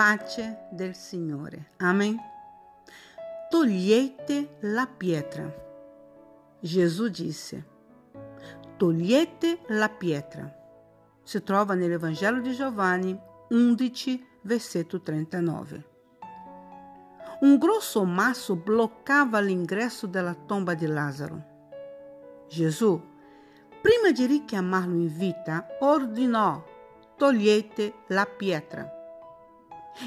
pace del Signore. Amen. Togliete la pietra. Gesù disse, togliete la pietra. Si trova nell'Evangelo di Giovanni 11, versetto 39. Un grosso masso bloccava l'ingresso della tomba di Lazzaro. Gesù, prima di richiamarlo in vita, ordinò togliete la pietra.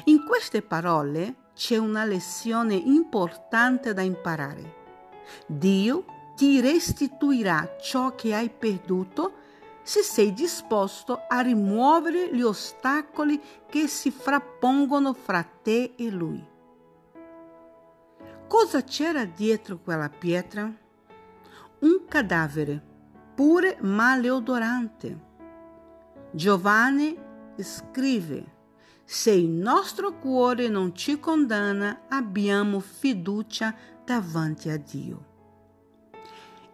In queste parole c'è una lezione importante da imparare. Dio ti restituirà ciò che hai perduto se sei disposto a rimuovere gli ostacoli che si frappongono fra te e Lui. Cosa c'era dietro quella pietra? Un cadavere, pure maleodorante. Giovanni scrive: Se il nostro cuore non ci condanna, abbiamo fiducia davanti a Dio.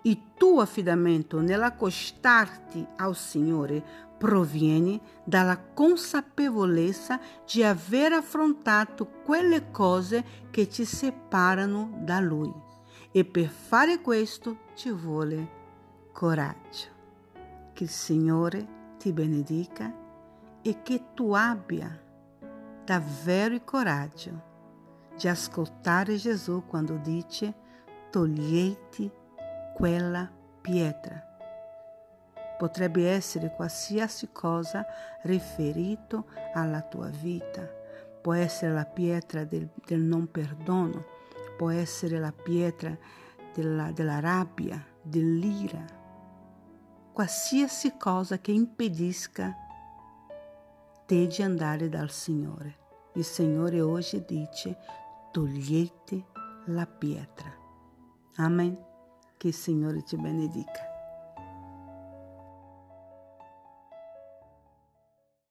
Il tuo affidamento nell'accostarti al Signore proviene dalla consapevolezza di aver affrontato quelle cose che ti separano da Lui. E per fare questo ci vuole coraggio. Che il Signore ti benedica e che tu abbia davvero il coraggio di ascoltare Gesù quando dice toglieti quella pietra. Potrebbe essere qualsiasi cosa riferito alla tua vita. Può essere la pietra del, del non perdono, può essere la pietra della, della rabbia, dell'ira. Qualsiasi cosa che impedisca te di andare dal Signore. Il Signore oggi dice togliete la pietra. Amen. Che il Signore ti benedica.